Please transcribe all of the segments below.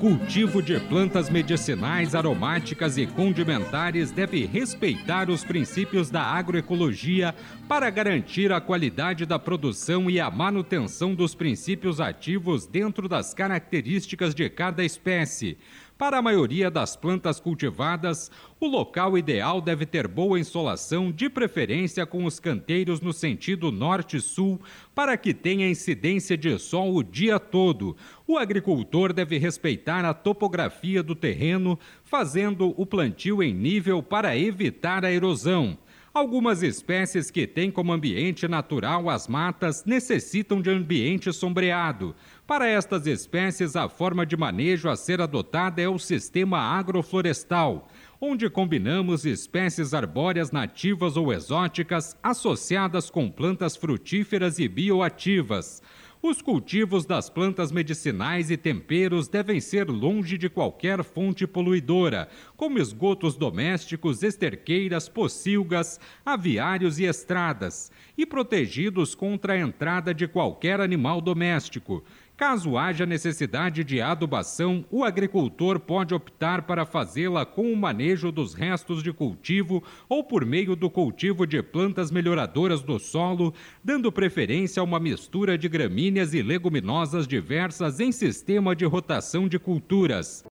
Cultivo de plantas medicinais, aromáticas e condimentares deve respeitar os princípios da agroecologia para garantir a qualidade da produção e a manutenção dos princípios ativos dentro das características de cada espécie para a maioria das plantas cultivadas, o local ideal deve ter boa insolação, de preferência com os canteiros no sentido norte-sul, para que tenha incidência de sol o dia todo. O agricultor deve respeitar a topografia do terreno, fazendo o plantio em nível para evitar a erosão. Algumas espécies que têm como ambiente natural as matas necessitam de ambiente sombreado. Para estas espécies, a forma de manejo a ser adotada é o sistema agroflorestal, onde combinamos espécies arbóreas nativas ou exóticas associadas com plantas frutíferas e bioativas. Os cultivos das plantas medicinais e temperos devem ser longe de qualquer fonte poluidora, como esgotos domésticos, esterqueiras, pocilgas, aviários e estradas, e protegidos contra a entrada de qualquer animal doméstico. Caso haja necessidade de adubação, o agricultor pode optar para fazê-la com o manejo dos restos de cultivo ou por meio do cultivo de plantas melhoradoras do solo, dando preferência a uma mistura de gramíneas e leguminosas diversas em sistema de rotação de culturas.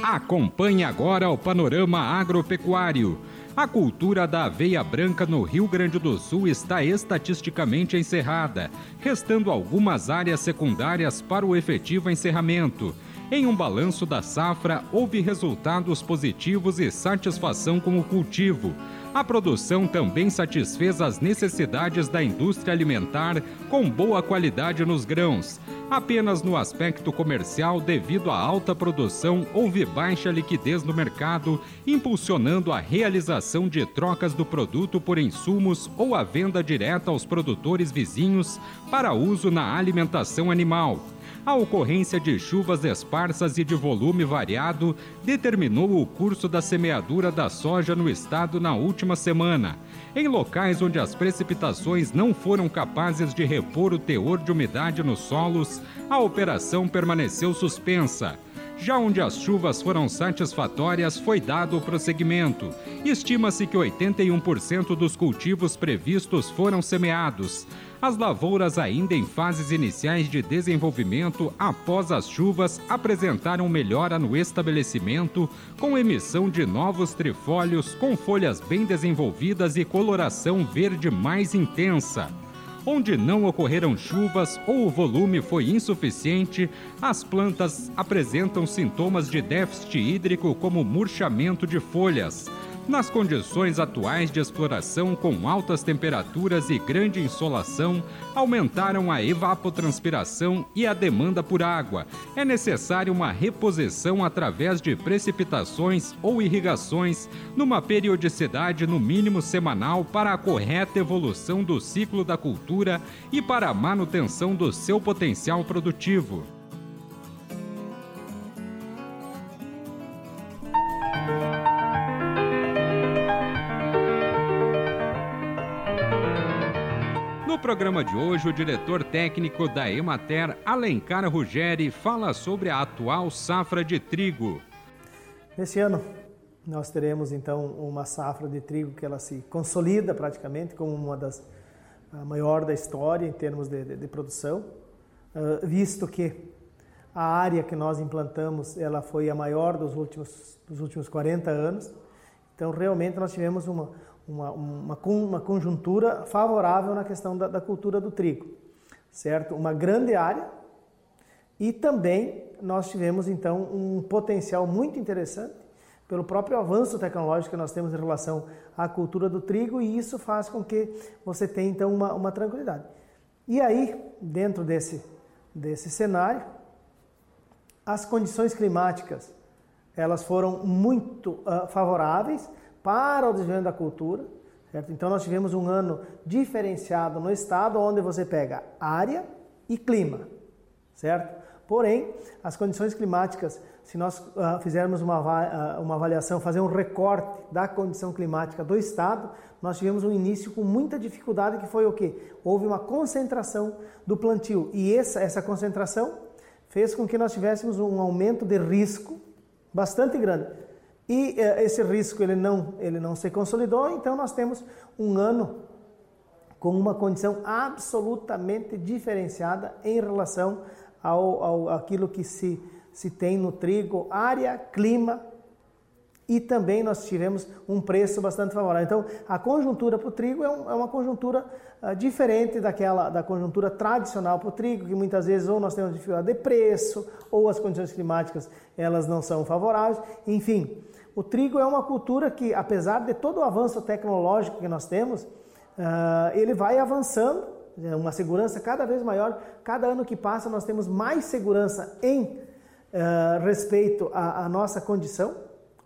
Acompanhe agora o panorama agropecuário. A cultura da aveia branca no Rio Grande do Sul está estatisticamente encerrada, restando algumas áreas secundárias para o efetivo encerramento. Em um balanço da safra, houve resultados positivos e satisfação com o cultivo. A produção também satisfez as necessidades da indústria alimentar com boa qualidade nos grãos. Apenas no aspecto comercial, devido à alta produção, houve baixa liquidez no mercado, impulsionando a realização de trocas do produto por insumos ou a venda direta aos produtores vizinhos para uso na alimentação animal. A ocorrência de chuvas esparsas e de volume variado determinou o curso da semeadura da soja no estado na última semana. Em locais onde as precipitações não foram capazes de repor o teor de umidade nos solos, a operação permaneceu suspensa. Já onde as chuvas foram satisfatórias, foi dado o prosseguimento. Estima-se que 81% dos cultivos previstos foram semeados. As lavouras, ainda em fases iniciais de desenvolvimento após as chuvas, apresentaram melhora no estabelecimento, com emissão de novos trifólios com folhas bem desenvolvidas e coloração verde mais intensa. Onde não ocorreram chuvas ou o volume foi insuficiente, as plantas apresentam sintomas de déficit hídrico, como murchamento de folhas. Nas condições atuais de exploração com altas temperaturas e grande insolação, aumentaram a evapotranspiração e a demanda por água. É necessária uma reposição através de precipitações ou irrigações, numa periodicidade no mínimo semanal para a correta evolução do ciclo da cultura e para a manutenção do seu potencial produtivo. Programa de hoje, o diretor técnico da Emater, Alencar Ruggeri, fala sobre a atual safra de trigo. Neste ano, nós teremos então uma safra de trigo que ela se consolida praticamente como uma das a maior da história em termos de, de, de produção, uh, visto que a área que nós implantamos ela foi a maior dos últimos, dos últimos 40 anos. Então, realmente, nós tivemos uma, uma, uma, uma conjuntura favorável na questão da, da cultura do trigo, certo? Uma grande área e também nós tivemos então um potencial muito interessante pelo próprio avanço tecnológico que nós temos em relação à cultura do trigo e isso faz com que você tenha então uma, uma tranquilidade. E aí, dentro desse, desse cenário, as condições climáticas elas foram muito uh, favoráveis para o desenvolvimento da cultura. Certo? Então nós tivemos um ano diferenciado no estado, onde você pega área e clima, certo? Porém, as condições climáticas, se nós uh, fizermos uma, uh, uma avaliação, fazer um recorte da condição climática do estado, nós tivemos um início com muita dificuldade, que foi o quê? Houve uma concentração do plantio e essa, essa concentração fez com que nós tivéssemos um aumento de risco bastante grande. E uh, esse risco ele não, ele não se consolidou, então nós temos um ano com uma condição absolutamente diferenciada em relação ao, ao aquilo que se, se tem no trigo, área, clima e também nós tivemos um preço bastante favorável. Então, a conjuntura para o trigo é, um, é, uma conjuntura uh, diferente daquela da conjuntura tradicional para o trigo, que muitas vezes ou nós temos dificuldade de preço, ou as condições climáticas elas não são favoráveis. Enfim, o trigo é uma cultura que, apesar de todo o avanço tecnológico que nós temos, uh, ele vai avançando é uma segurança cada vez maior. Cada ano que passa, nós temos mais segurança em uh, respeito à, à, nossa condição,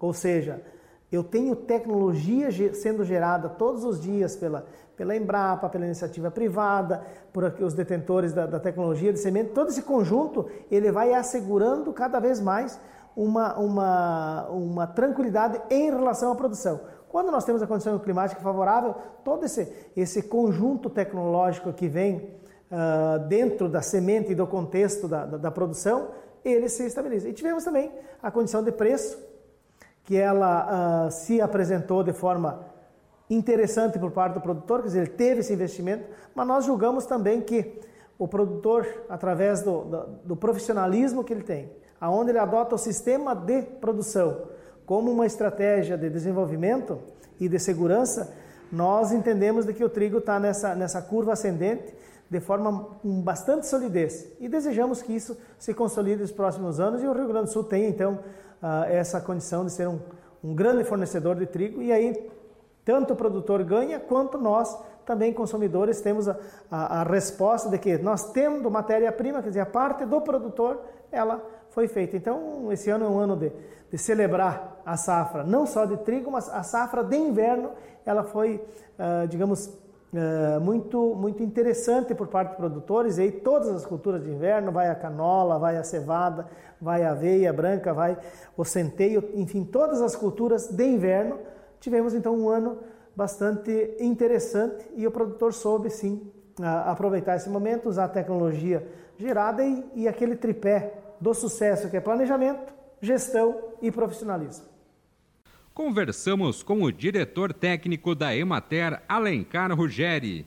ou seja, eu tenho tecnologia sendo gerada todos os dias pela, pela Embrapa, pela iniciativa privada, por aqui, os detentores da, da tecnologia de semente. Todo esse conjunto ele vai assegurando cada vez mais uma, uma, uma tranquilidade em relação à produção. Quando nós temos a condição climática favorável, todo esse, esse conjunto tecnológico que vem uh, dentro da semente e do contexto da, da, da, produção, ele se estabiliza. E tivemos também a condição de preço, que ela uh, se apresentou de forma interessante por parte do produtor, quer dizer, ele teve esse investimento, mas nós julgamos também que o produtor, através do, do, do profissionalismo que ele tem, aonde ele adota o sistema de produção, como uma estratégia de desenvolvimento e de segurança, nós entendemos de que o trigo está nessa, nessa curva ascendente de forma com bastante solidez. E desejamos que isso se consolide nos próximos anos e o Rio Grande do Sul tem então ah, essa condição de ser um, um grande fornecedor de trigo e aí tanto o produtor ganha quanto nós também consumidores temos a, a, a resposta de que nós tendo matéria-prima, quer dizer, a parte do produtor, ela foi feita. Então, esse ano é um ano de, de celebrar a safra, não só de trigo, mas a safra de inverno, ela foi, uh, digamos, uh, muito, muito interessante por parte dos produtores. E aí todas as culturas de inverno, vai a canola, vai a cevada, vai a aveia branca, vai o centeio, enfim, todas as culturas de inverno. Tivemos então um ano bastante interessante e o produtor soube sim aproveitar esse momento, usar a tecnologia gerada e, e aquele tripé do sucesso que é planejamento, gestão e profissionalismo. Conversamos com o diretor técnico da Emater, Alencar Ruggeri.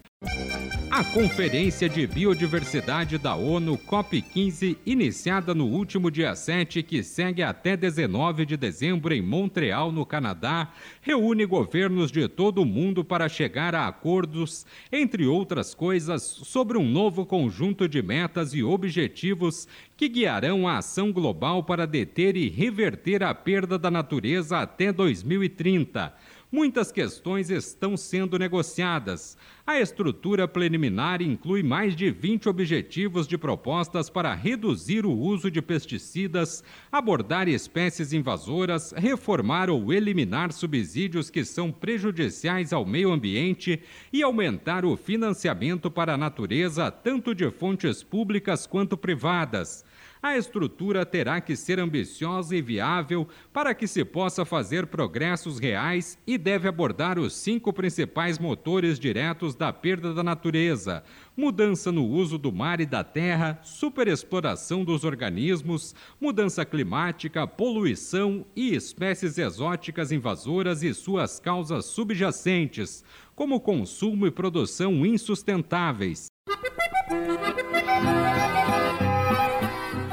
A Conferência de Biodiversidade da ONU COP15, iniciada no último dia 7, que segue até 19 de dezembro em Montreal, no Canadá, reúne governos de todo o mundo para chegar a acordos, entre outras coisas, sobre um novo conjunto de metas e objetivos que guiarão a ação global para deter e reverter a perda da natureza até 2030 muitas questões estão sendo negociadas. A estrutura preliminar inclui mais de 20 objetivos de propostas para reduzir o uso de pesticidas, abordar espécies invasoras, reformar ou eliminar subsídios que são prejudiciais ao meio ambiente e aumentar o financiamento para a natureza, tanto de fontes públicas quanto privadas a estrutura terá que ser ambiciosa e viável para que se possa fazer progressos reais e deve abordar os cinco principais motores diretos da perda da natureza: mudança no uso do mar e da terra, superexploração dos organismos, mudança climática, poluição e espécies exóticas invasoras e suas causas subjacentes, como consumo e produção insustentáveis.